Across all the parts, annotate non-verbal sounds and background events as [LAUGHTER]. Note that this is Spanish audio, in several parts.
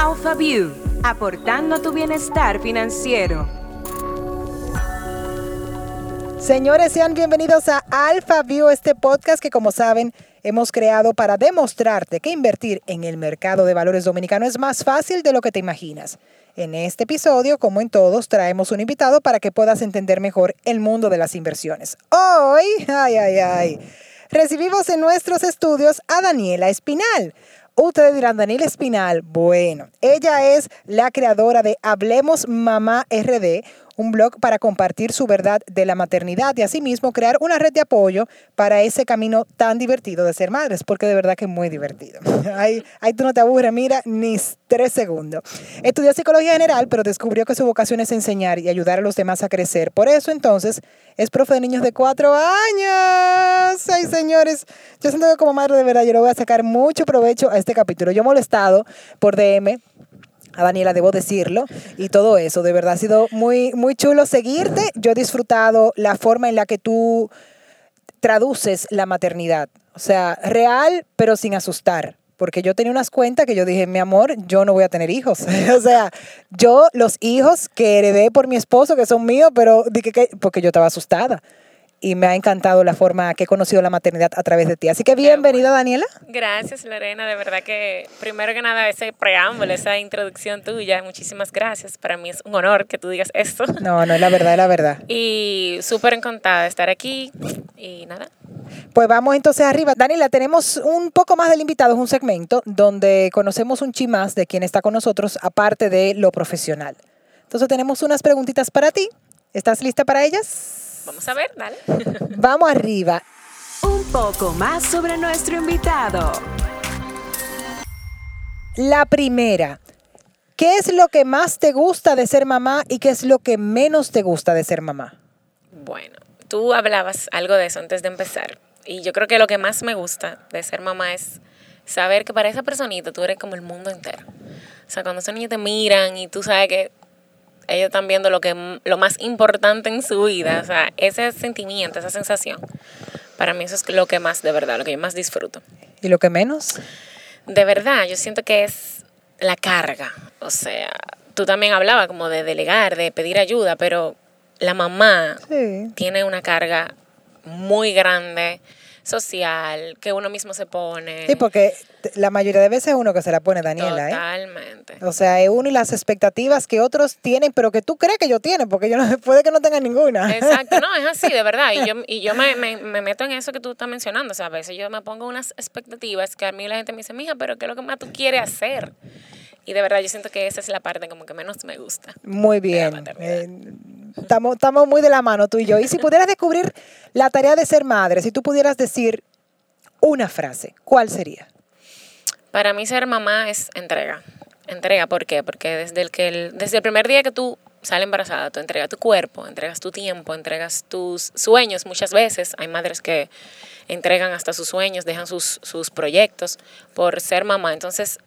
AlphaView, aportando tu bienestar financiero. Señores, sean bienvenidos a AlphaView, este podcast que como saben hemos creado para demostrarte que invertir en el mercado de valores dominicano es más fácil de lo que te imaginas. En este episodio, como en todos, traemos un invitado para que puedas entender mejor el mundo de las inversiones. Hoy, ay, ay, ay, recibimos en nuestros estudios a Daniela Espinal. Ustedes dirán, Daniela Espinal, bueno, ella es la creadora de Hablemos Mamá RD, un blog para compartir su verdad de la maternidad y asimismo crear una red de apoyo para ese camino tan divertido de ser madres, porque de verdad que es muy divertido. [LAUGHS] ahí, ahí tú no te aburres, mira, ni tres segundos. Estudió psicología general, pero descubrió que su vocación es enseñar y ayudar a los demás a crecer. Por eso entonces es profe de niños de cuatro años. Ay, señores, yo siento que como madre de verdad yo le voy a sacar mucho provecho a este capítulo. Yo he molestado por DM a Daniela, debo decirlo, y todo eso. De verdad ha sido muy, muy chulo seguirte. Yo he disfrutado la forma en la que tú traduces la maternidad. O sea, real, pero sin asustar. Porque yo tenía unas cuentas que yo dije, mi amor, yo no voy a tener hijos. [LAUGHS] o sea, yo los hijos que heredé por mi esposo, que son míos, pero dije que, porque yo estaba asustada y me ha encantado la forma que he conocido la maternidad a través de ti. Así que bienvenida, Daniela. Gracias, Lorena. De verdad que, primero que nada, ese preámbulo, esa introducción tuya, muchísimas gracias. Para mí es un honor que tú digas esto. No, no es la verdad, es la verdad. [LAUGHS] Y súper encantada de estar aquí y nada. Pues vamos entonces arriba. Daniela, tenemos un poco más del invitado, es un segmento donde conocemos un chi más de quien está con nosotros, aparte de lo profesional. Entonces tenemos unas preguntitas para ti. ¿Estás lista para ellas? Vamos a ver, dale. [LAUGHS] Vamos arriba. Un poco más sobre nuestro invitado. La primera. ¿Qué es lo que más te gusta de ser mamá y qué es lo que menos te gusta de ser mamá? Bueno, tú hablabas algo de eso antes de empezar. Y yo creo que lo que más me gusta de ser mamá es saber que para esa personita tú eres como el mundo entero. O sea, cuando esos niños te miran y tú sabes que ellos están viendo lo, que, lo más importante en su vida, o sea, ese sentimiento, esa sensación, para mí eso es lo que más, de verdad, lo que yo más disfruto. ¿Y lo que menos? De verdad, yo siento que es la carga, o sea, tú también hablabas como de delegar, de pedir ayuda, pero la mamá tiene una carga muy grande social que uno mismo se pone. Sí, porque la mayoría de veces es uno que se la pone Daniela. ¿eh? Totalmente. O sea, es uno y las expectativas que otros tienen, pero que tú crees que yo tienen, porque yo no, [LAUGHS] puede que no tengan ninguna. Exacto, no, es así, de verdad. Y yo, [LAUGHS] y yo me, me, me, meto en eso que tú estás mencionando. O sea, a veces yo me pongo unas expectativas que a mí la gente me dice, mija, pero ¿qué es lo que más tú quieres hacer? Y de verdad yo siento que esa es la parte como que menos me gusta. Muy bien. Estamos, estamos muy de la mano tú y yo. Y si pudieras descubrir la tarea de ser madre, si tú pudieras decir una frase, ¿cuál sería? Para mí ser mamá es entrega. Entrega, ¿por qué? Porque desde el, que desde el primer día que tú sales embarazada, tú entregas tu cuerpo, entregas tu tiempo, entregas tus sueños muchas veces. Hay madres que entregan hasta sus sueños, dejan sus, sus proyectos por ser mamá. Entonces,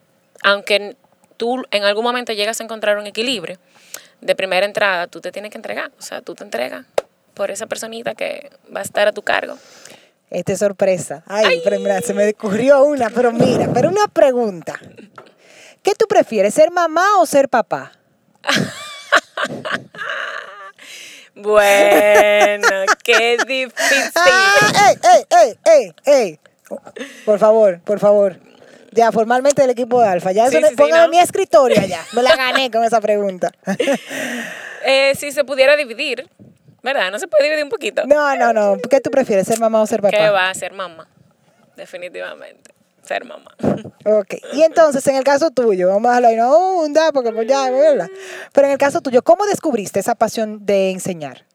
aunque tú en algún momento llegas a encontrar un equilibrio, de primera entrada tú te tienes que entregar. O sea, tú te entregas por esa personita que va a estar a tu cargo. Esta es sorpresa. Ay, mira, se me ocurrió una, pero mira, pero una pregunta. ¿Qué tú prefieres, ser mamá o ser papá? [LAUGHS] bueno, qué difícil. ¡Ey, ey, ey, ey, ey! Por favor, por favor. Ya, formalmente del equipo de Alfa. Ya, eso mi escritorio ya. [LAUGHS] Me la gané con esa pregunta. [LAUGHS] eh, si se pudiera dividir, ¿Verdad? ¿No se puede dividir un poquito? No, no, no. ¿Qué tú prefieres, ser mamá o ser papá? ¿Qué va a ser mamá? Definitivamente. Ser mamá. [LAUGHS] Ok. Y entonces, en el caso tuyo, vamos a hablar, no, da, porque pues ya, ¿verdad? Pero en el caso tuyo, ¿cómo descubriste esa pasión de enseñar?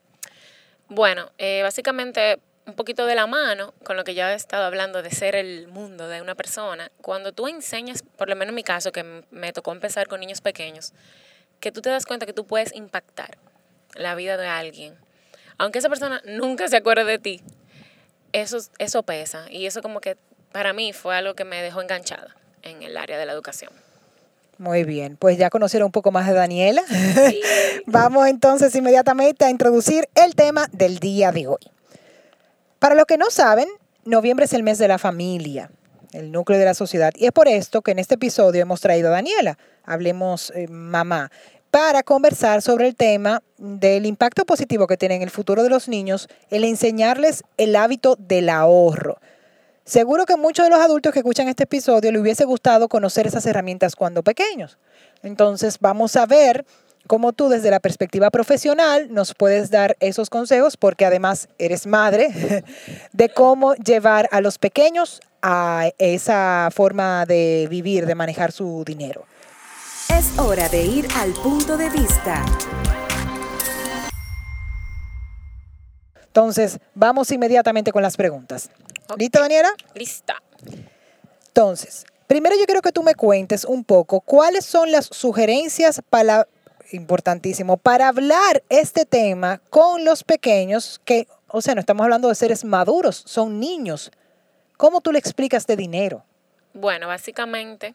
Bueno, eh, básicamente un poquito de la mano con lo que ya he estado hablando de ser el mundo de una persona. Cuando tú enseñas, por lo menos en mi caso, que me tocó empezar con niños pequeños, que tú te das cuenta que tú puedes impactar la vida de alguien aunque esa persona [LAUGHS] nunca se acuerde de ti, eso, eso pesa. Y eso como que para mí fue algo que me dejó enganchada en el área de la educación. Muy bien, pues ya conocieron un poco más de Daniela. [LAUGHS] Vamos entonces inmediatamente a introducir el tema del día de hoy. Para los que no saben, noviembre es el mes de la familia. el núcleo de la sociedad. Y es por esto que en este episodio hemos traído a Daniela, hablemos eh, mamá, para conversar sobre el tema del impacto positivo que tiene en el futuro de los niños el enseñarles el hábito del ahorro. Seguro que muchos de los adultos que escuchan este episodio le hubiese gustado conocer esas herramientas cuando pequeños. Entonces vamos a ver cómo tú desde la perspectiva profesional nos puedes dar esos consejos, porque además eres madre, [LAUGHS] de cómo llevar a los pequeños a esa forma de vivir, de manejar su dinero. Es hora de ir al punto de vista. Entonces, vamos inmediatamente con las preguntas. ¿Lista, Daniela? Lista. Entonces, primero yo quiero que tú me cuentes un poco cuáles son las sugerencias para, importantísimo, para hablar este tema con los pequeños que, o sea, no estamos hablando de seres maduros, son niños. ¿Cómo tú le explicas de dinero? Bueno, básicamente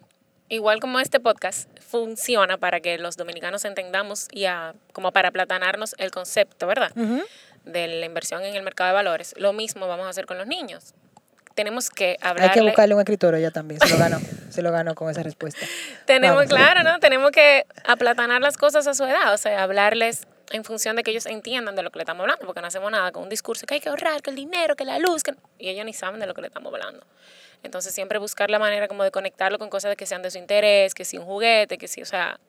igual como este podcast funciona para que los dominicanos entendamos y como para platanarnos el concepto, ¿verdad? De la inversión en el mercado de valores. Lo mismo vamos a hacer con los niños. Tenemos que hablar. Hay que buscarle un escritorio ya también. Se lo ganó. [LAUGHS] se lo ganó con esa respuesta. Tenemos, claro, ¿no? Tenemos que aplatanar las cosas a su edad. O sea, hablarles en función de que ellos entiendan de lo que le estamos hablando, porque no hacemos nada con un discurso que hay que ahorrar, que el dinero, que la luz, que... y ellos ni saben de lo que le estamos hablando. Entonces siempre buscar la manera como de conectarlo con cosas que sean de su interés, que si un juguete, que si, o sea,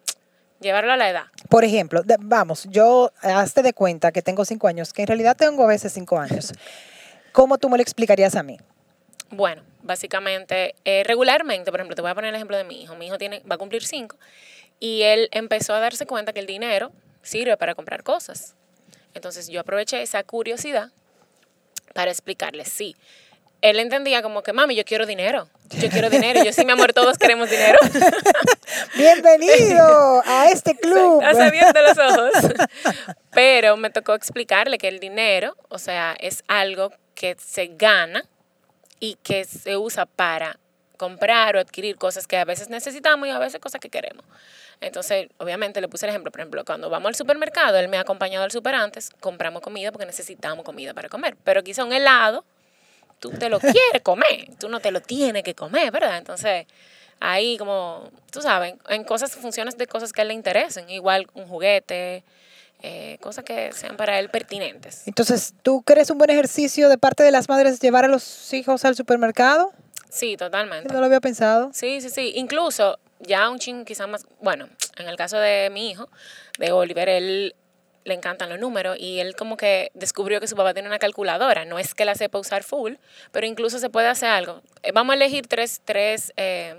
llevarlo a la edad. Por ejemplo, vamos, yo hazte de cuenta que tengo cinco años, que en realidad tengo a veces cinco años. [LAUGHS] ¿Cómo tú me lo explicarías a mí? Bueno, básicamente, eh, regularmente, por ejemplo, te voy a poner el ejemplo de mi hijo. Mi hijo tiene, va a cumplir cinco y él empezó a darse cuenta que el dinero sirve para comprar cosas. Entonces yo aproveché esa curiosidad para explicarle, sí, él entendía como que, mami, yo quiero dinero. Yo quiero dinero. Yo sí, mi amor, todos queremos dinero. [LAUGHS] Bienvenido a este [LAUGHS] club. Estás abierto los ojos. Pero me tocó explicarle que el dinero, o sea, es algo que se gana y que se usa para comprar o adquirir cosas que a veces necesitamos y a veces cosas que queremos. Entonces, obviamente le puse el ejemplo, por ejemplo, cuando vamos al supermercado, él me ha acompañado al super antes, compramos comida porque necesitamos comida para comer. Pero quizá un helado tú te lo [LAUGHS] quieres comer, tú no te lo tienes que comer, ¿verdad? Entonces, ahí como, tú sabes, en cosas, funciones de cosas que a él le interesen, igual un juguete, eh, cosas que sean para él pertinentes. Entonces, ¿tú crees un buen ejercicio de parte de las madres llevar a los hijos al supermercado? Sí, totalmente. No lo había pensado. Sí, sí, sí. Incluso ya un ching quizás más, bueno, en el caso de mi hijo, de Oliver, él le encantan los números y él como que descubrió que su papá tiene una calculadora. No es que la sepa usar full, pero incluso se puede hacer algo. Eh, vamos a elegir tres, tres eh,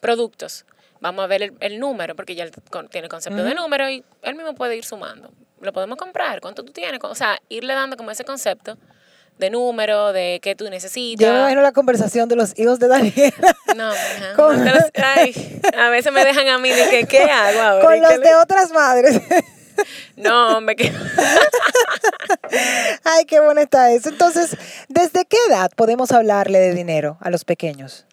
productos. Vamos a ver el, número, porque ya él tiene concepto de número y él mismo puede ir sumando. Lo podemos comprar, ¿cuánto tú tienes? O sea, irle dando como ese concepto de número, de qué tú necesitas. Yo me imagino la conversación de los hijos de Daniela. [LAUGHS] No, ay, [LAUGHS] a veces me dejan a mí de que, ¿qué hago Con los de otras madres. [LAUGHS] No, quedo. Ay, qué bueno está eso. Entonces, ¿desde qué edad podemos hablarle de dinero a los pequeños?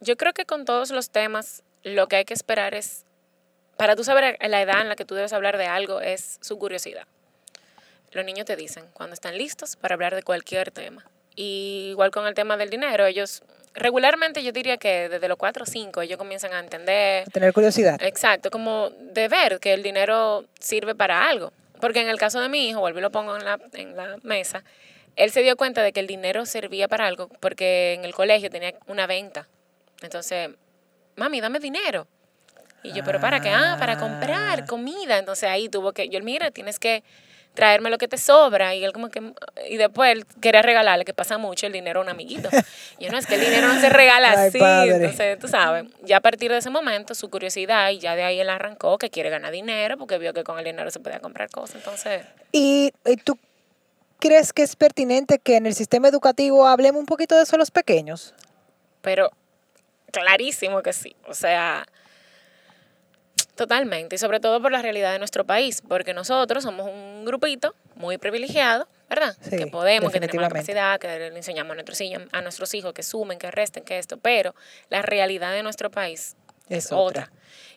Yo creo que con todos los temas, lo que hay que esperar es, para tú saber la edad en la que tú debes hablar de algo, es su curiosidad. Los niños te dicen cuando están listos para hablar de cualquier tema. Y igual con el tema del dinero, ellos regularmente yo diría que desde los 4 o 5 ellos comienzan a entender. tener curiosidad. Exacto, como de ver que el dinero sirve para algo. Porque en el caso de mi hijo, vuelvo y lo pongo en la, en la mesa, él se dio cuenta de que el dinero servía para algo porque en el colegio tenía una venta. Entonces, mami, dame dinero. Y yo, pero para qué? Ah, para comprar ah. comida. Entonces ahí tuvo que, yo, mira, tienes que traerme lo que te sobra. Y él como que, y después él quería regalarle, que pasa mucho, el dinero a un amiguito. Y [LAUGHS] yo, no, es que el dinero no se regala [LAUGHS] así. Entonces, tú sabes, ya a partir de ese momento, su curiosidad, y ya de ahí él arrancó que quiere ganar dinero, porque vio que con el dinero se podía comprar cosas. Entonces... ¿Y, y tú crees que es pertinente que en el sistema educativo hablemos un poquito de eso a los pequeños? Pero clarísimo que sí. O sea, Totalmente, y sobre todo por la realidad de nuestro país, porque nosotros somos un grupito muy privilegiado, ¿verdad? que podemos, que tenemos la capacidad, que le enseñamos a nuestros, a nuestros hijos que sumen, que resten, que esto, pero la realidad de nuestro país es, otra.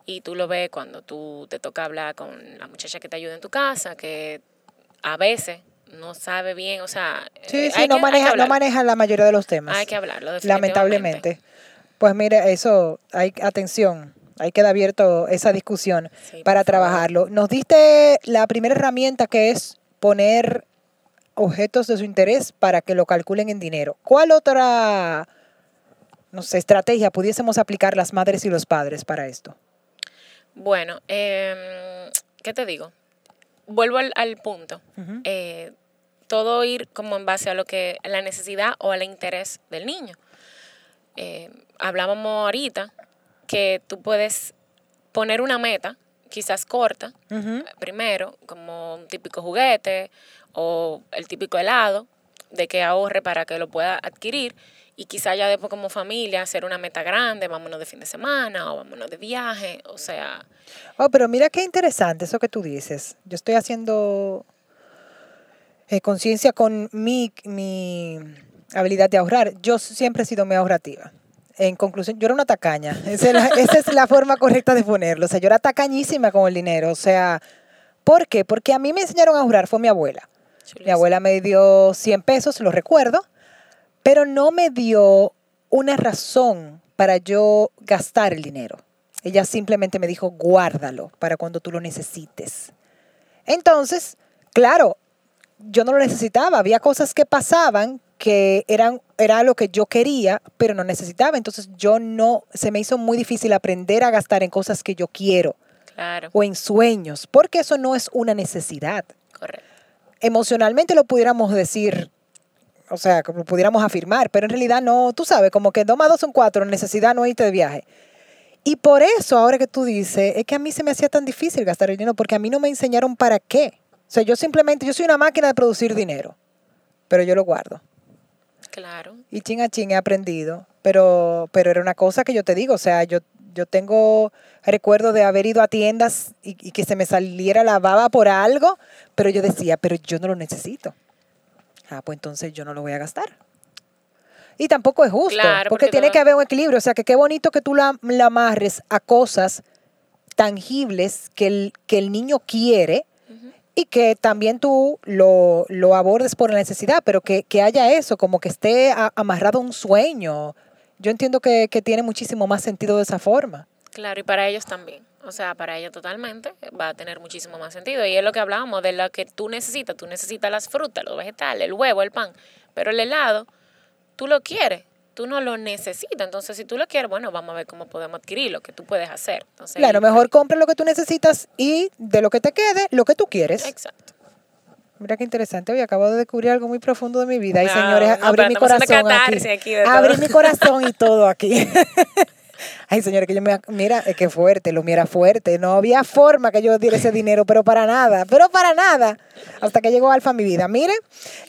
Y tú lo ves cuando tú te toca hablar con la muchacha que te ayuda en tu casa, que a veces no sabe bien, o sea, Sí, eh, sí, hay no que- hay que maneja, no maneja la mayoría de los temas. Hay que hablarlo, definitivamente. lamentablemente. Pues mire, eso, hay atención, hay que dar abierto esa discusión Sí, para trabajarlo. Nos diste la primera herramienta que es poner objetos de su interés para que lo calculen en dinero. ¿Cuál otra, no sé, estrategia pudiésemos aplicar las madres y los padres para esto? Bueno, em, ¿qué te digo? Vuelvo al, al punto. Eh, todo ir como en base a lo que a la necesidad o al interés del niño. Eh, hablábamos ahorita que tú puedes poner una meta, quizás corta, primero, como un típico juguete o el típico helado, de que ahorre para que lo pueda adquirir y quizá ya después como familia hacer una meta grande, vámonos de fin de semana o vámonos de viaje, o sea, Oh, pero mira qué interesante eso que tú dices. Yo estoy haciendo eh, conciencia con mi, mi habilidad de ahorrar. Yo siempre he sido muy ahorrativa. En conclusión, yo era una tacaña. Esa, era- esa es la forma correcta de ponerlo. O sea, yo era tacañísima con el dinero. O sea, ¿por qué? Porque a mí me enseñaron a ahorrar, fue mi abuela. Mi abuela me dio 100 pesos, lo recuerdo, pero no me dio una razón para yo gastar el dinero. Ella simplemente me dijo, guárdalo para cuando tú lo necesites. Entonces, claro, yo no lo necesitaba. Había cosas que pasaban que eran era lo que yo quería, pero no necesitaba. Entonces, yo no, se me hizo muy difícil aprender a gastar en cosas que yo quiero Claro, o en sueños, porque eso no es una necesidad correcto. emocionalmente lo pudiéramos decir, o sea, como pudiéramos afirmar, pero en realidad no, tú sabes, como que dos más dos son cuatro, necesidad no irte de viaje. Y por eso, ahora que tú dices, es que a mí se me hacía tan difícil gastar el dinero, porque a mí no me enseñaron para qué. O sea, yo simplemente, yo soy una máquina de producir dinero, pero yo lo guardo. Claro. Y chin a chin he aprendido, pero, pero era una cosa que yo te digo, o sea, yo, yo tengo recuerdo de haber ido a tiendas y, y que se me saliera la baba por algo, pero yo decía, pero yo no lo necesito. Ah, pues entonces yo no lo voy a gastar. Y tampoco es justo, Claro, porque, porque tiene todo- que haber un equilibrio, o sea, que qué bonito que tú la, la amarres a cosas tangibles que el, que el niño quiere y que también tú lo, lo abordes por la necesidad, pero que, que haya eso, como que esté amarrado a un sueño. Yo entiendo que, que tiene muchísimo más sentido de esa forma. Claro, y para ellos también. O sea, para ellos totalmente va a tener muchísimo más sentido. Y es lo que hablábamos de lo que tú necesitas. Tú necesitas las frutas, los vegetales, el huevo, el pan. Pero el helado, tú lo quieres. Tú no lo necesitas. Entonces, si tú lo quieres, bueno, vamos a ver cómo podemos adquirirlo, qué tú puedes hacer. Entonces, Claro, mejor compra lo que tú necesitas y de lo que te quede, lo que tú quieres. Exacto. Mira qué interesante. Hoy acabo de descubrir algo muy profundo de mi vida. Y Wow, señores, no, abrí mi corazón aquí. aquí todo. abrí mi corazón y todo aquí. [LAUGHS] Ay, señores, que yo me... Mira, es que fuerte, lo mira fuerte. No había forma que yo diera ese dinero, pero para nada, pero para nada. Hasta que llegó Alfa a mi vida. Mire,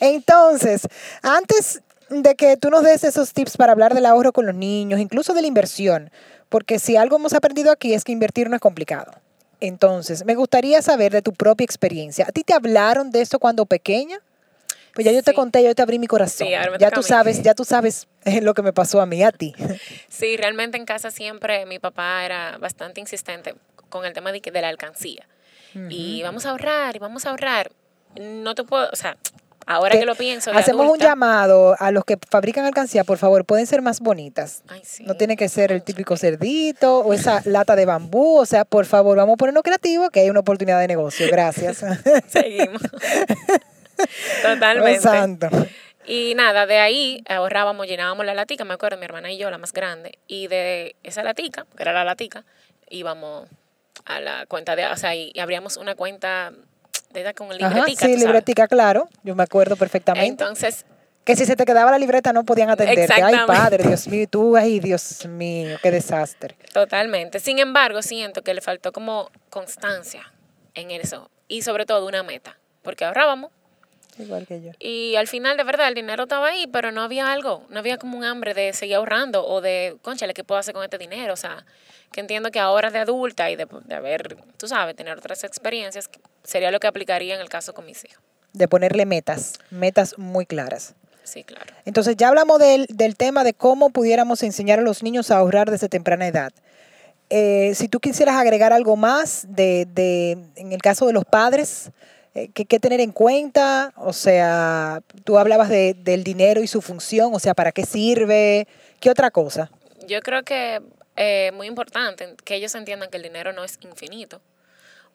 entonces, antes de que tú nos des esos tips para hablar del ahorro con los niños, incluso de la inversión, porque si algo hemos aprendido aquí es que invertir no es complicado. Entonces, me gustaría saber de tu propia experiencia. ¿A ti te hablaron de eso cuando pequeña? Pues ya yo te conté, yo te abrí mi corazón. Sí, ahora me ya tú sabes, ya tú sabes eh, lo que me pasó a mí, a ti. [LAUGHS] Sí, realmente en casa siempre mi papá era bastante insistente con el tema de, que- de la alcancía. Y vamos a ahorrar, y vamos a ahorrar. No te puedo, o sea, ahora que, lo pienso. Hacemos un llamado a los que fabrican alcancía, por favor, pueden ser más bonitas. Ay, sí. No tiene que ser el típico cerdito o esa [LAUGHS] lata de bambú. O sea, por favor, vamos a ponernos creativos que hay una oportunidad de negocio. Gracias. [LAUGHS] Seguimos. [LAUGHS] Totalmente. santo. Y nada, de ahí ahorrábamos, llenábamos la latica, me acuerdo, mi hermana y yo, la más grande, y de esa latica, que era la latica, íbamos a la cuenta de, o sea, y abríamos una cuenta esa con Ajá, libretica. sí, tú sabes. libretica, claro. Yo me acuerdo perfectamente. Entonces, que si se te quedaba la libreta no podían atenderte. Ay, padre, Dios mío, tú, ay, Dios mío, qué desastre. totalmente. Sin embargo, siento que le faltó como constancia en eso, y sobre todo una meta, porque ahorrábamos, Igual que yo. Y al final, de verdad, el dinero estaba ahí, pero no había algo, no había como un hambre de seguir ahorrando o de, conchale, ¿qué puedo hacer con este dinero? O sea, que entiendo que ahora de adulta y de, de haber, tú sabes, tener otras experiencias, sería lo que aplicaría en el caso con mis hijos. De ponerle metas, metas muy claras. Sí, claro. Entonces ya hablamos del, del tema de cómo pudiéramos enseñar a los niños a ahorrar desde temprana edad. Eh, si tú quisieras agregar algo más de, de- en el caso de los padres, eh, ¿qué, qué tener en cuenta? O sea, tú hablabas de, del dinero y su función, o sea, ¿para qué sirve? ¿Qué otra cosa? Yo creo que es muy importante que ellos entiendan que el dinero no es infinito.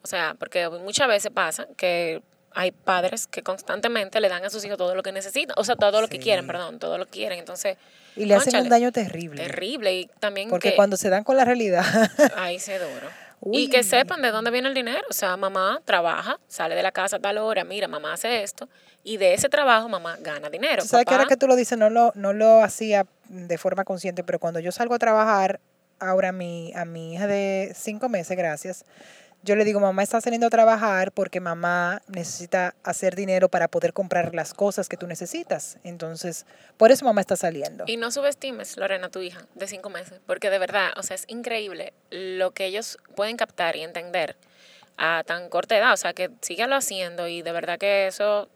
O sea, porque muchas veces pasa que hay padres que constantemente le dan a sus hijos todo lo que necesitan, o sea, todo lo que quieren, perdón, todo lo que quieren. Entonces, Y le hacen un daño terrible. terrible y también Porque que cuando se dan con la realidad, [LAUGHS] ahí se duro. Uy. Y que sepan de dónde viene el dinero. O sea, mamá trabaja, sale de la casa a tal hora, mira, mamá hace esto, y de ese trabajo mamá gana dinero. Tú sabes que ahora que tú lo dices, no lo, no lo hacía de forma consciente, pero cuando yo salgo a trabajar, ahora a mi, a mi hija de cinco meses, gracias, yo le digo, mamá está saliendo a trabajar porque mamá necesita hacer dinero para poder comprar las cosas que tú necesitas. Entonces, por eso mamá está saliendo. Y no subestimes, Lorena, tu hija de cinco meses, porque de verdad, o sea, es increíble lo que ellos pueden captar y entender a tan corta edad. O sea, que sígalo haciendo y de verdad que eso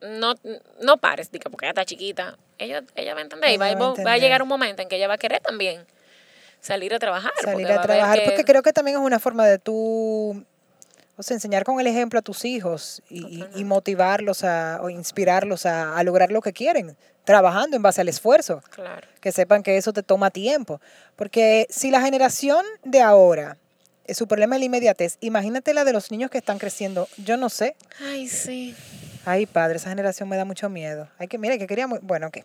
no, no pares, diga, porque ella está chiquita. Ella, ella va a entender y Ella va, va a va a entender. llegar un momento en que ella va a querer también salir a trabajar. Salir a trabajar, que- porque creo que también es una forma de tú, o sea, enseñar con el ejemplo a tus hijos y- y, y Totalmente. motivarlos a, o inspirarlos a, a lograr lo que quieren, trabajando en base al esfuerzo. Claro. que sepan que eso te toma tiempo. Porque si la generación de ahora, eh, su problema es la inmediatez, imagínate la de los niños que están creciendo, yo no sé. Ay, sí. Ay, padre, esa generación me da mucho miedo. Hay que, mire, que queríamos, bueno, ok,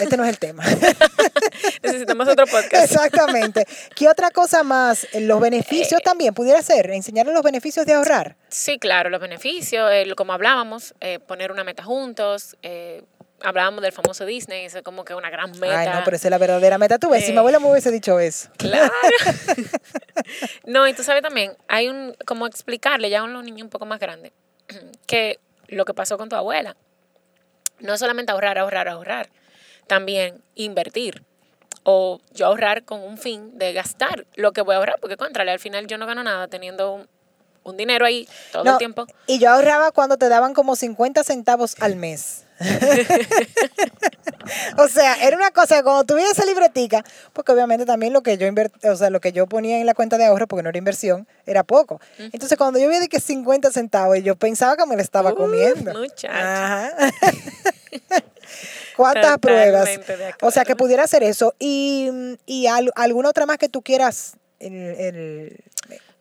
este no es el tema. [LAUGHS] Necesitamos otro podcast. Exactamente. ¿Qué otra cosa más? Eh, Los beneficios también, pudiera ser, enseñarles los beneficios de ahorrar. Sí, claro, los beneficios, eh, como hablábamos, eh, poner una meta juntos, eh, hablábamos del famoso Disney, eso es como que una gran meta. Ay, no, pero esa es la verdadera meta. Tú ves, si mi Eh. abuela me hubiese dicho eso. Claro. [LAUGHS] [LAUGHS] no, y tú sabes también, hay un, como explicarle ya a los niños un poco más grandes, que lo que pasó con tu abuela, no solamente ahorrar, ahorrar, ahorrar, también invertir. O yo ahorrar con un fin de gastar lo que voy a ahorrar, porque contrale, al final yo no gano nada teniendo un, un dinero ahí todo No, el tiempo. Y yo ahorraba cuando te daban como 50 centavos al mes. [LAUGHS] o sea, era una cosa, que cuando tuviera esa libretica, porque obviamente también lo que yo invert, o sea, lo que yo ponía en la cuenta de ahorro, porque no era inversión, era poco. Entonces, cuando yo vi de que 50 centavos, yo pensaba que me lo estaba Uf, comiendo. Ajá. [LAUGHS] ¿Cuántas pruebas? O sea, que pudiera hacer eso. Y, y al- alguna otra más que tú quieras. El, el-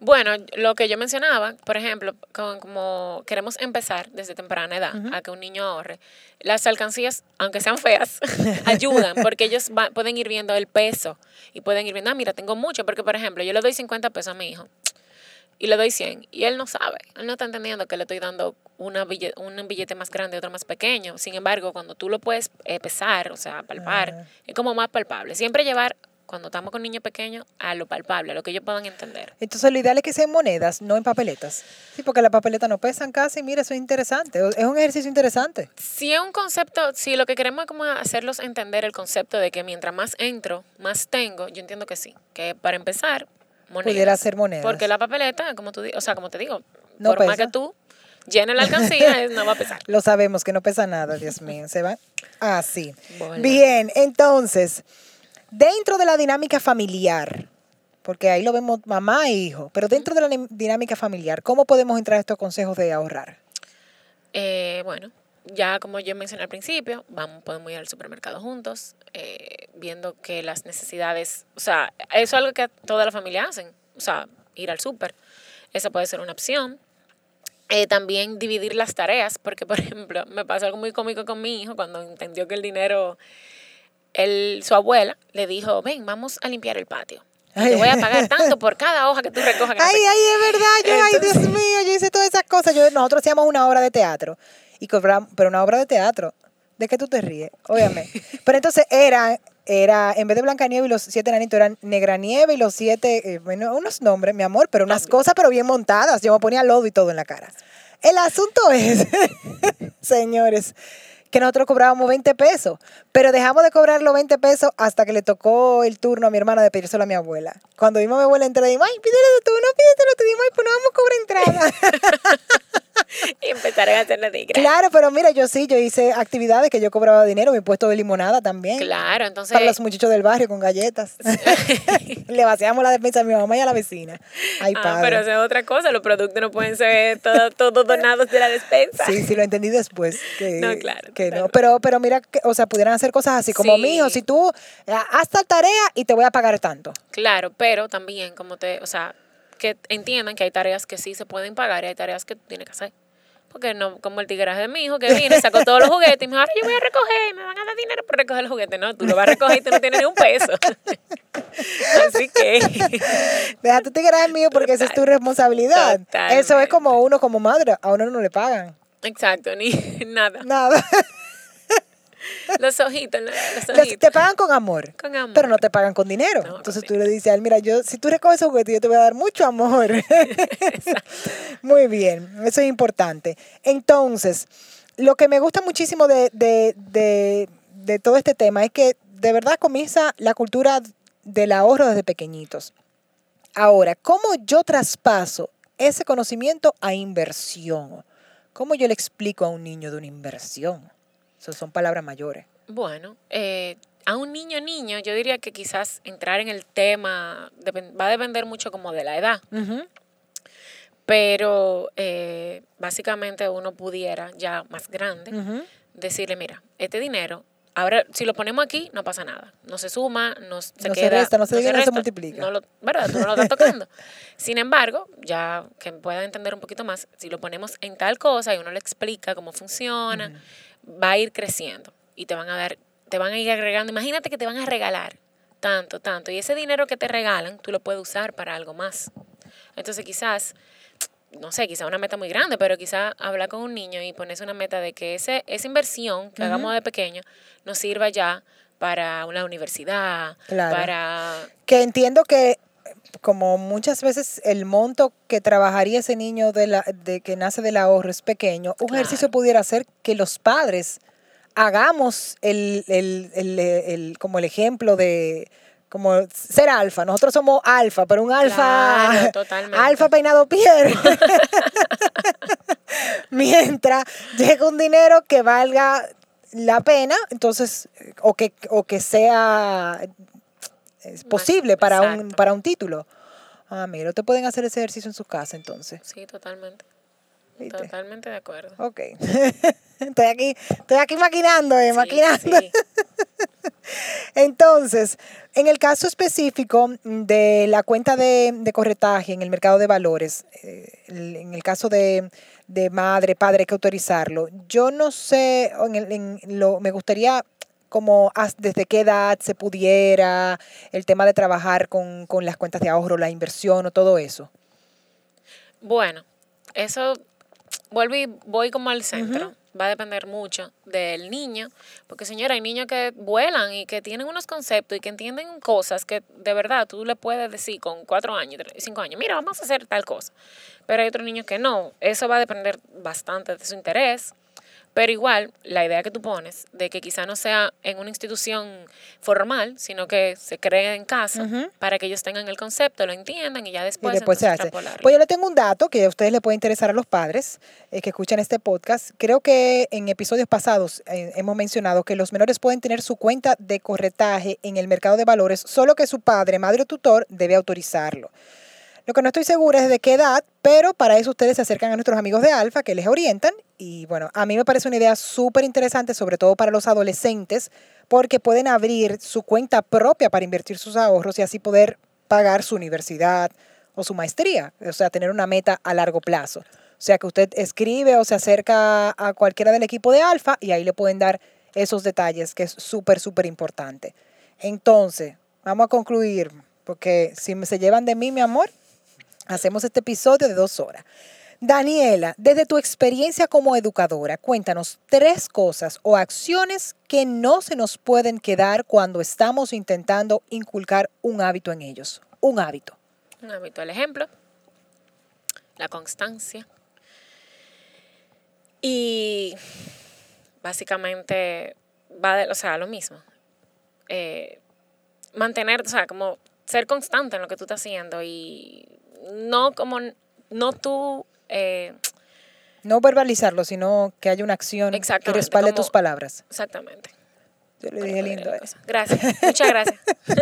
Bueno, lo que yo mencionaba, por ejemplo, con, como queremos empezar desde temprana edad a que un niño ahorre, las alcancías, aunque sean feas, [LAUGHS] ayudan porque ellos va- pueden ir viendo el peso y pueden ir viendo, ah, mira, tengo mucho, porque por ejemplo, yo le doy 50 pesos a mi hijo y le doy 100 y él no sabe, él no está entendiendo que le estoy dando una bille- un billete más grande y otro más pequeño. Sin embargo, cuando tú lo puedes eh, pesar, o sea, palpar, es como más palpable. Siempre llevar, cuando estamos con niños pequeños, a lo palpable, a lo que ellos puedan entender. Entonces, lo ideal es que sean monedas, no en papeletas. Sí, porque las papeletas no pesan casi. Mira, eso es interesante. Es un ejercicio interesante. Si es un concepto, si lo que queremos es como hacerlos entender el concepto de que mientras más entro, más tengo, yo entiendo que sí. Que para empezar, monedas. Pudiera ser monedas. Porque la papeleta, como tú, o sea, como te digo, No por más pesa. que tú llenes la alcancía, [LAUGHS] no va a pesar. Lo sabemos que no pesa nada, Dios mío. Se va así. Bien, entonces, dentro de la dinámica familiar, porque ahí lo vemos mamá e hijo, pero dentro de la dinámica familiar, ¿cómo podemos entrar a estos consejos de ahorrar? Eh, bueno, ya como yo mencioné al principio, vamos, podemos ir al supermercado juntos, eh, viendo que las necesidades, o sea, eso es algo que toda la familia hacen, o sea, ir al súper, esa puede ser una opción. Eh, también dividir las tareas, porque [LAUGHS] por ejemplo, me pasó algo muy cómico con mi hijo cuando entendió que el dinero, él, su abuela le dijo, ven, vamos a limpiar el patio. Y Te voy a pagar tanto por cada hoja que tú recojas. Ay, qué". ay, es verdad, yo, ay, Dios mío, yo hice todas esas cosas. Yo, nosotros hacíamos una obra de teatro y cobramos, pero una obra de teatro. ¿De qué tú te ríes? Óyame. [LAUGHS] Pero entonces era, era, en vez de Blancanieves y los siete enanitos, eran Negra Nieve y los siete, eh, bueno, unos nombres, mi amor, pero unas cosas, pero bien montadas. Yo me ponía lodo y todo en la cara. El asunto es, [LAUGHS] señores, que nosotros cobrábamos 20 pesos, pero dejamos de cobrar los 20 pesos hasta que le tocó el turno a mi hermana de pedírselo a mi abuela. Cuando vimos a mi abuela entrar, dijimos, ay, pídelo tú, no pídetelo tú, dijimos, ay, pues no vamos a cobrar entrada. [LAUGHS] [LAUGHS] Y empezaron a hacerlo de gratis. Claro, pero mira, yo sí, yo hice actividades que yo cobraba dinero, mi puesto de limonada también. Claro, entonces. Para los muchachos del barrio con galletas. [LAUGHS] [LAUGHS] Le vaciamos la despensa a mi mamá y a la vecina. Ay, Ah, padre. pero eso es otra cosa. Los productos no pueden ser todos todo donados de la despensa. Sí, sí, lo entendí después. Que, No, claro, Que claro. no. Pero, pero mira, que, o sea, pudieran hacer cosas así, como Sí. mijo, si tú eh, haz tal tarea y te voy a pagar tanto. Claro, pero también, como te. O sea, que entiendan que hay tareas que sí se pueden pagar y hay tareas que tú tienes que hacer. Porque no, como el tigreaje de mi hijo que [LAUGHS] vino, sacó todos los juguetes y me dijo, ahora yo voy a recoger y me van a dar dinero por recoger los juguetes. No, tú lo vas a recoger y tú no tienes ni un peso. [LAUGHS] Así que. Déjate te quedas mío porque esa es tu responsabilidad. Eso es Totalmente. como uno como madre, a uno no le pagan. Exacto, ni [LAUGHS] nada. Nada. Los ojitos, los ojitos. te pagan con amor. Con amor. Pero no te pagan con dinero. No, Entonces con tú le dices a él, mira, yo, si tú recoges ese juguete, yo te voy a dar mucho amor. [LAUGHS] [LAUGHS] Muy bien, eso es importante. Entonces, lo que me gusta muchísimo de, de, de, de todo este tema es que de verdad comienza la cultura del ahorro desde pequeñitos. Ahora, ¿cómo yo traspaso ese conocimiento a inversión? ¿Cómo yo le explico a un niño de una inversión? Esas son palabras mayores. Bueno, eh, a un niño niño, yo diría que quizás entrar en el tema va a depender mucho como de la edad. Pero eh, básicamente uno pudiera, ya más grande, decirle, mira, este dinero, ahora si lo ponemos aquí, no pasa nada. No se suma, no se No se queda. resta, no se no se resta, multiplica. no lo- ¿Verdad? Tú no lo estás tocando. [LAUGHS] Sin embargo, ya que pueda entender un poquito más, si lo ponemos en tal cosa y uno le explica cómo funciona, va a ir creciendo y te van a dar, te van a ir agregando. Imagínate que te van a regalar tanto, tanto. Y ese dinero que te regalan, tú lo puedes usar para algo más. Entonces quizás no sé, quizá una meta muy grande, pero quizá hablar con un niño y ponerse una meta de que ese, esa inversión que hagamos de pequeño nos sirva ya para una universidad, Claro. para... que entiendo que como muchas veces el monto que trabajaría ese niño de la de que nace del ahorro es pequeño, un Claro. ejercicio pudiera ser que los padres hagamos el, el, el, el- como el ejemplo de como ser alfa. Nosotros somos alfa, pero un alfa Claro, totalmente. alfa peinado Pierre. [LAUGHS] Mientras llega un dinero que valga la pena, entonces o que o que sea es posible para un, para un título. Ah, mira, te pueden hacer ese ejercicio en su casa entonces. Sí, totalmente. ¿viste? Totalmente de acuerdo. Ok. [LAUGHS] estoy aquí, estoy aquí maquinando, eh, Sí, maquinando. sí. [LAUGHS] Entonces, en el caso específico de la cuenta de, de corretaje en el mercado de valores, eh, en el caso de, de madre, padre, hay que autorizarlo. Yo no sé, en el- en lo, me gustaría como desde qué edad se pudiera, el tema de trabajar con, con las cuentas de ahorro, la inversión o todo eso. Bueno, eso vuelvo y voy como al centro. Va a depender mucho del niño, porque señora, hay niños que vuelan y que tienen unos conceptos y que entienden cosas que de verdad tú le puedes decir con cuatro años, cinco años, mira, vamos a hacer tal cosa. Pero hay otros niños que no. Eso va a depender bastante de su interés. Pero igual, la idea que tú pones de que quizá no sea en una institución formal, sino que se cree en casa, para que ellos tengan el concepto, lo entiendan y ya Y después, después se hace. Pues yo le tengo un dato que a ustedes les puede interesar a los padres eh, que escuchan este podcast. Creo que en episodios pasados eh, hemos mencionado que los menores pueden tener su cuenta de corretaje en el mercado de valores, solo que su padre, madre o tutor debe autorizarlo. Lo que no estoy segura es de qué edad, pero para eso ustedes se acercan a nuestros amigos de Alfa que les orientan. Y bueno, a mí me parece una idea súper interesante, sobre todo para los adolescentes, porque pueden abrir su cuenta propia para invertir sus ahorros y así poder pagar su universidad o su maestría, o sea, tener una meta a largo plazo. O sea, que usted escribe o se acerca a cualquiera del equipo de Alfa y ahí le pueden dar esos detalles, que es súper, súper importante. Entonces, vamos a concluir, porque si se llevan de mí, mi amor, hacemos este episodio de dos horas. Daniela, desde tu experiencia como educadora, cuéntanos tres cosas o acciones que no se nos pueden quedar cuando estamos intentando inculcar un hábito en ellos. Un hábito. Un hábito, el ejemplo, la constancia y básicamente va de, o sea, lo mismo. Eh, mantener, o sea, como ser constante en lo que tú estás haciendo y no como, no tú, eh, No verbalizarlo, sino que haya una acción que respalde como- tus palabras. Exactamente. Yo le dije lindo. ¿eh? cosa. Gracias, muchas gracias. [LAUGHS]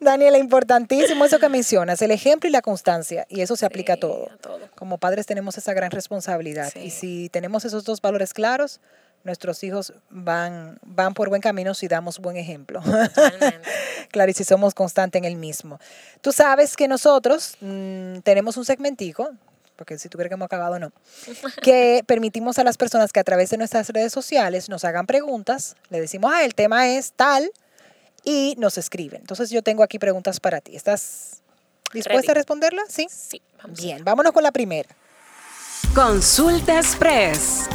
Daniela, importantísimo eso que mencionas, el ejemplo y la constancia, y eso se aplica a todo. a todo. Como padres tenemos esa gran responsabilidad, y si tenemos esos dos valores claros, nuestros hijos van, van por buen camino si damos buen ejemplo. Totalmente. [LAUGHS] claro, y si somos constantes en el mismo. Tú sabes que nosotros mm, tenemos un segmentico, porque si tú crees que hemos acabado, no, [LAUGHS] que permitimos a las personas que a través de nuestras redes sociales nos hagan preguntas, le decimos, ah, el tema es tal, y nos escriben. Entonces yo tengo aquí preguntas para ti. ¿Estás dispuesta Ready. a responderlas? Sí. Sí, vamos. Bien, vámonos con la primera. Consulta Express.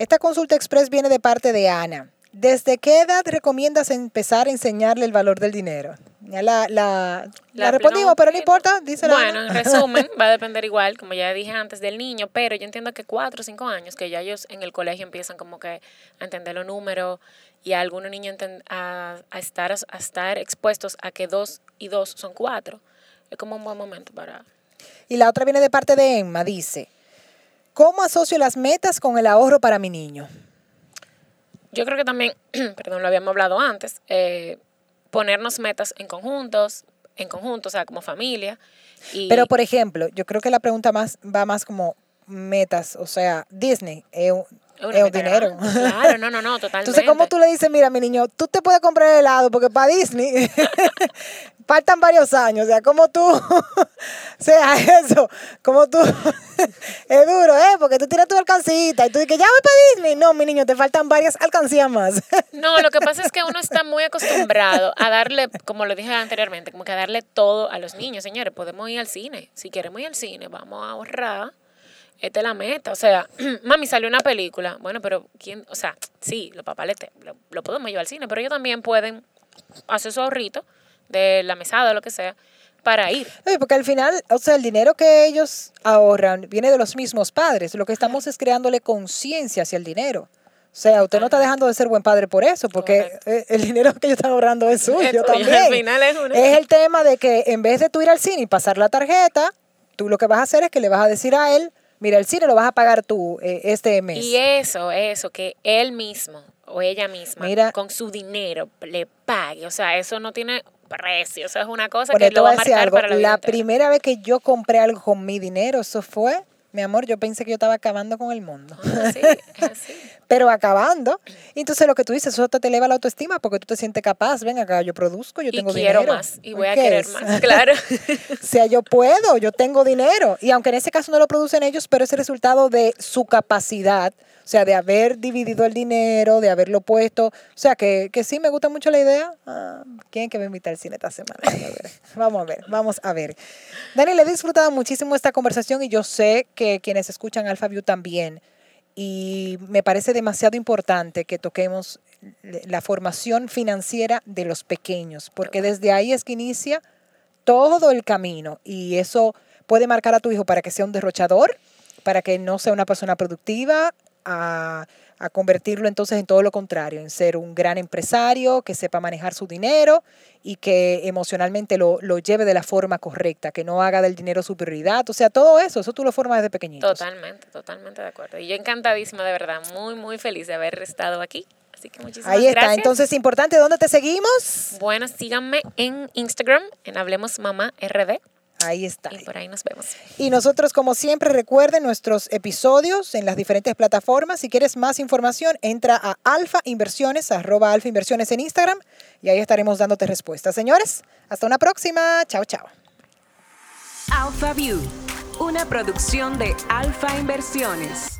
Esta consulta express viene de parte de Ana. ¿Desde qué edad recomiendas empezar a enseñarle el valor del dinero? Ya la, la, la, La respondimos, pero no pregunta- importa, dice la Bueno, en resumen, [LAUGHS] va a depender igual, como ya dije antes, del niño, pero yo entiendo que cuatro o cinco años, que ya ellos en el colegio empiezan como que a entender los números y a algunos niños a, a estar, a estar expuestos a que dos y dos son cuatro. Es como un buen momento para... Y la otra viene de parte de Emma, dice, ¿cómo asocio las metas con el ahorro para mi niño? Yo creo que también, [CLEARS THROAT] perdón, lo habíamos hablado antes, eh, ponernos metas en conjuntos, en conjunto, o sea, como familia. Y, Pero, por ejemplo, yo creo que la pregunta más va más como metas, o sea, Disney es es dinero. Claro, no, no, no, totalmente. [LAUGHS] Entonces, ¿cómo tú le dices, mira, mi niño, tú te puedes comprar helado porque para Disney [LAUGHS] faltan varios años, o sea, como tú, [LAUGHS] o sea, eso, como tú, es duro, ¿eh? Porque tú tienes tu alcancita y tú dices, ya voy para Disney. No, mi niño, te faltan varias alcancías más. No, lo que pasa es que uno está muy acostumbrado a darle, como lo dije anteriormente, como que a darle todo a los niños. Señores, podemos ir al cine. Si queremos ir al cine, vamos a ahorrar. Esta es la meta. O sea, [CLEARS THROAT] mami, salió una película. Bueno, pero ¿quién? O sea, sí, los papás le te- lo, lo podemos llevar al cine, pero ellos también pueden hacer su ahorrito de la mesada o lo que sea para ir. Porque al final, o sea, el dinero que ellos ahorran viene de los mismos padres. Lo que estamos es creándole conciencia hacia el dinero. O sea, usted no está dejando de ser buen padre por eso, porque Correcto. eh, el dinero que ellos están ahorrando es suyo tuyo, también. al final es uno. Es el tema de que en vez de tú ir al cine y pasar la tarjeta, tú lo que vas a hacer es que le vas a decir a él, mira, el cine lo vas a pagar tú eh, este mes. Y eso, eso, que él mismo o ella misma Mira. con su dinero le pague. O sea, eso no tiene precio. Eso es una cosa Bueno, que lo va a marcar algo. para la La primera vez que yo compré algo con mi dinero, eso fue, mi amor, yo pensé que yo estaba acabando con el mundo. Así, es [LAUGHS] así. pero acabando. Y entonces lo que tú dices, eso te eleva la autoestima porque tú te sientes capaz. Ven acá, yo produzco, yo Y tengo quiero dinero. más. Y voy a ¿Qué querer es? más, [LAUGHS] claro. o sea, yo puedo, yo tengo dinero. Y aunque en ese caso no lo producen ellos, pero es el resultado de su capacidad. O sea, de haber dividido el dinero, de haberlo puesto. O sea, que, que sí me gusta mucho la idea. Ah, ¿Quién que va a invitar al cine esta semana? Vamos a ver, vamos a ver. Dani, le he disfrutado muchísimo esta conversación y yo sé que quienes escuchan Alpha View también. Y me parece demasiado importante que toquemos la formación financiera de los pequeños, porque desde ahí es que inicia todo el camino y eso puede marcar a tu hijo para que sea un derrochador, para que no sea una persona productiva, a, a convertirlo entonces en todo lo contrario, en ser un gran empresario, que sepa manejar su dinero y que emocionalmente lo, lo lleve de la forma correcta, que no haga del dinero su prioridad, o sea, todo eso, eso tú lo formas desde pequeñitos. Totalmente, totalmente de acuerdo. Y yo encantadísima, de verdad, muy, muy feliz de haber estado aquí. Así que muchísimas Ahí está, gracias. entonces importante, ¿dónde te seguimos? Bueno, síganme en Instagram, en Hablemos Mamá RD, Ahí está. y por ahí nos vemos. Y nosotros, como siempre, recuerden nuestros episodios en las diferentes plataformas. Si quieres más información, entra a Alfa Inversiones, arroba Alfa Inversiones en Instagram, y ahí estaremos dándote respuestas. Señores, hasta una próxima. Chao, chao. Alpha View, una producción de Alfa Inversiones.